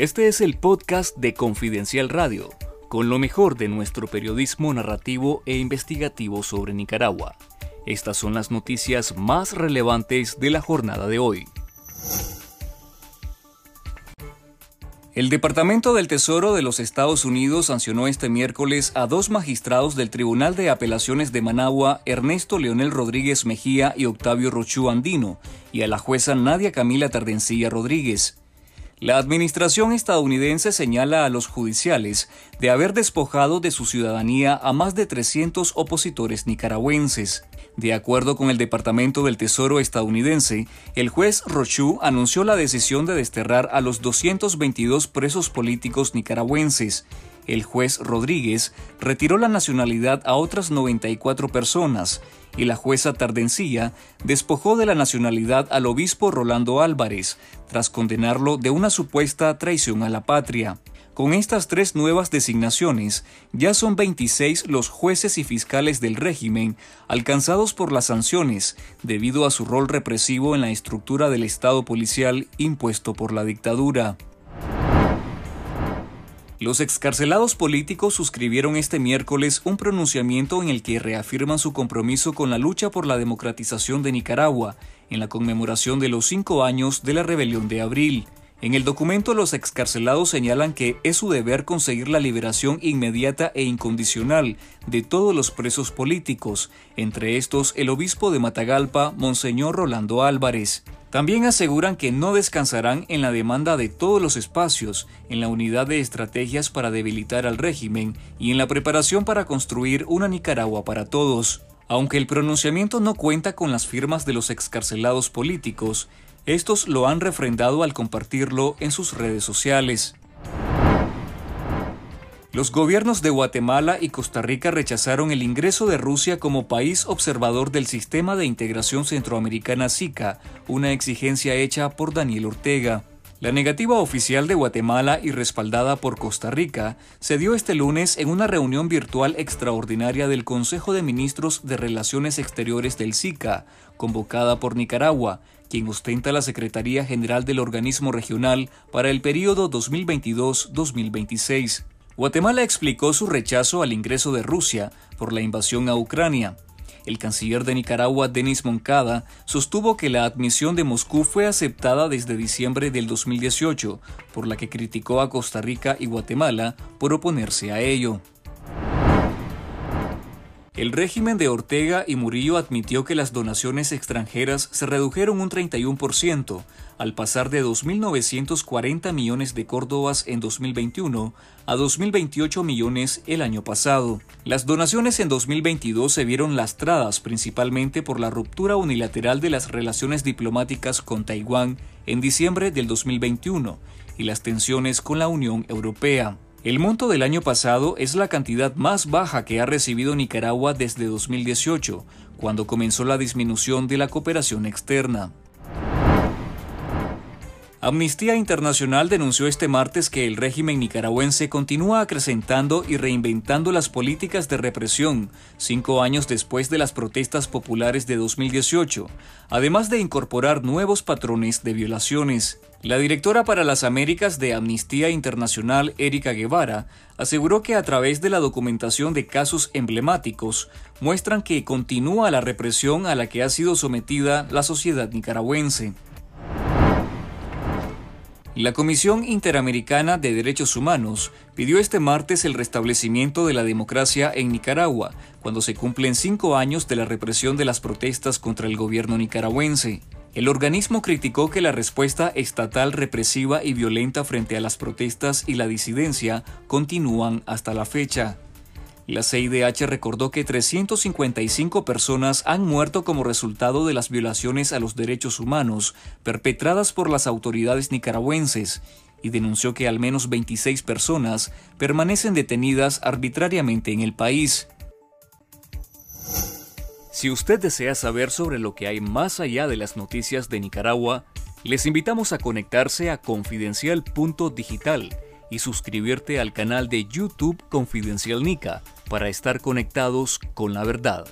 Este es el podcast de Confidencial Radio, con lo mejor de nuestro periodismo narrativo e investigativo sobre Nicaragua. Estas son las noticias más relevantes de la jornada de hoy. El Departamento del Tesoro de los Estados Unidos sancionó este miércoles a dos magistrados del Tribunal de Apelaciones de Managua, Ernesto Leonel Rodríguez Mejía y Octavio Rochú Andino, y a la jueza Nadia Camila Tardencilla Rodríguez. La administración estadounidense señala a los judiciales de haber despojado de su ciudadanía a más de 300 opositores nicaragüenses. De acuerdo con el Departamento del Tesoro estadounidense, el juez Rochu anunció la decisión de desterrar a los 222 presos políticos nicaragüenses, el juez Rodríguez retiró la nacionalidad a otras 94 personas y la jueza Tardencilla despojó de la nacionalidad al obispo Rolando Álvarez, tras condenarlo de una supuesta traición a la patria. Con estas tres nuevas designaciones, ya son 26 los jueces y fiscales del régimen alcanzados por las sanciones debido a su rol represivo en la estructura del Estado policial impuesto por la dictadura. Los excarcelados políticos suscribieron este miércoles un pronunciamiento en el que reafirman su compromiso con la lucha por la democratización de Nicaragua en la conmemoración de los cinco años de la rebelión de abril. En el documento los excarcelados señalan que es su deber conseguir la liberación inmediata e incondicional de todos los presos políticos, entre estos el obispo de Matagalpa, Monseñor Rolando Álvarez. También aseguran que no descansarán en la demanda de todos los espacios, en la unidad de estrategias para debilitar al régimen y en la preparación para construir una Nicaragua para todos. Aunque el pronunciamiento no cuenta con las firmas de los excarcelados políticos, estos lo han refrendado al compartirlo en sus redes sociales. Los gobiernos de Guatemala y Costa Rica rechazaron el ingreso de Rusia como país observador del Sistema de Integración Centroamericana SICA, una exigencia hecha por Daniel Ortega. La negativa oficial de Guatemala y respaldada por Costa Rica se dio este lunes en una reunión virtual extraordinaria del Consejo de Ministros de Relaciones Exteriores del SICA, convocada por Nicaragua, quien ostenta la Secretaría General del organismo regional para el periodo 2022-2026. Guatemala explicó su rechazo al ingreso de Rusia por la invasión a Ucrania. El canciller de Nicaragua, Denis Moncada, sostuvo que la admisión de Moscú fue aceptada desde diciembre del 2018, por la que criticó a Costa Rica y Guatemala por oponerse a ello. El régimen de Ortega y Murillo admitió que las donaciones extranjeras se redujeron un 31%, al pasar de 2.940 millones de córdobas en 2021 a 2.028 millones el año pasado. Las donaciones en 2022 se vieron lastradas principalmente por la ruptura unilateral de las relaciones diplomáticas con Taiwán en diciembre del 2021 y las tensiones con la Unión Europea. El monto del año pasado es la cantidad más baja que ha recibido Nicaragua desde 2018, cuando comenzó la disminución de la cooperación externa. Amnistía Internacional denunció este martes que el régimen nicaragüense continúa acrecentando y reinventando las políticas de represión, cinco años después de las protestas populares de 2018, además de incorporar nuevos patrones de violaciones. La directora para las Américas de Amnistía Internacional, Erika Guevara, aseguró que a través de la documentación de casos emblemáticos muestran que continúa la represión a la que ha sido sometida la sociedad nicaragüense. La Comisión Interamericana de Derechos Humanos pidió este martes el restablecimiento de la democracia en Nicaragua, cuando se cumplen cinco años de la represión de las protestas contra el gobierno nicaragüense. El organismo criticó que la respuesta estatal represiva y violenta frente a las protestas y la disidencia continúan hasta la fecha. La CIDH recordó que 355 personas han muerto como resultado de las violaciones a los derechos humanos perpetradas por las autoridades nicaragüenses y denunció que al menos 26 personas permanecen detenidas arbitrariamente en el país. Si usted desea saber sobre lo que hay más allá de las noticias de Nicaragua, les invitamos a conectarse a confidencial.digital y suscribirte al canal de YouTube Confidencial Nica para estar conectados con la verdad.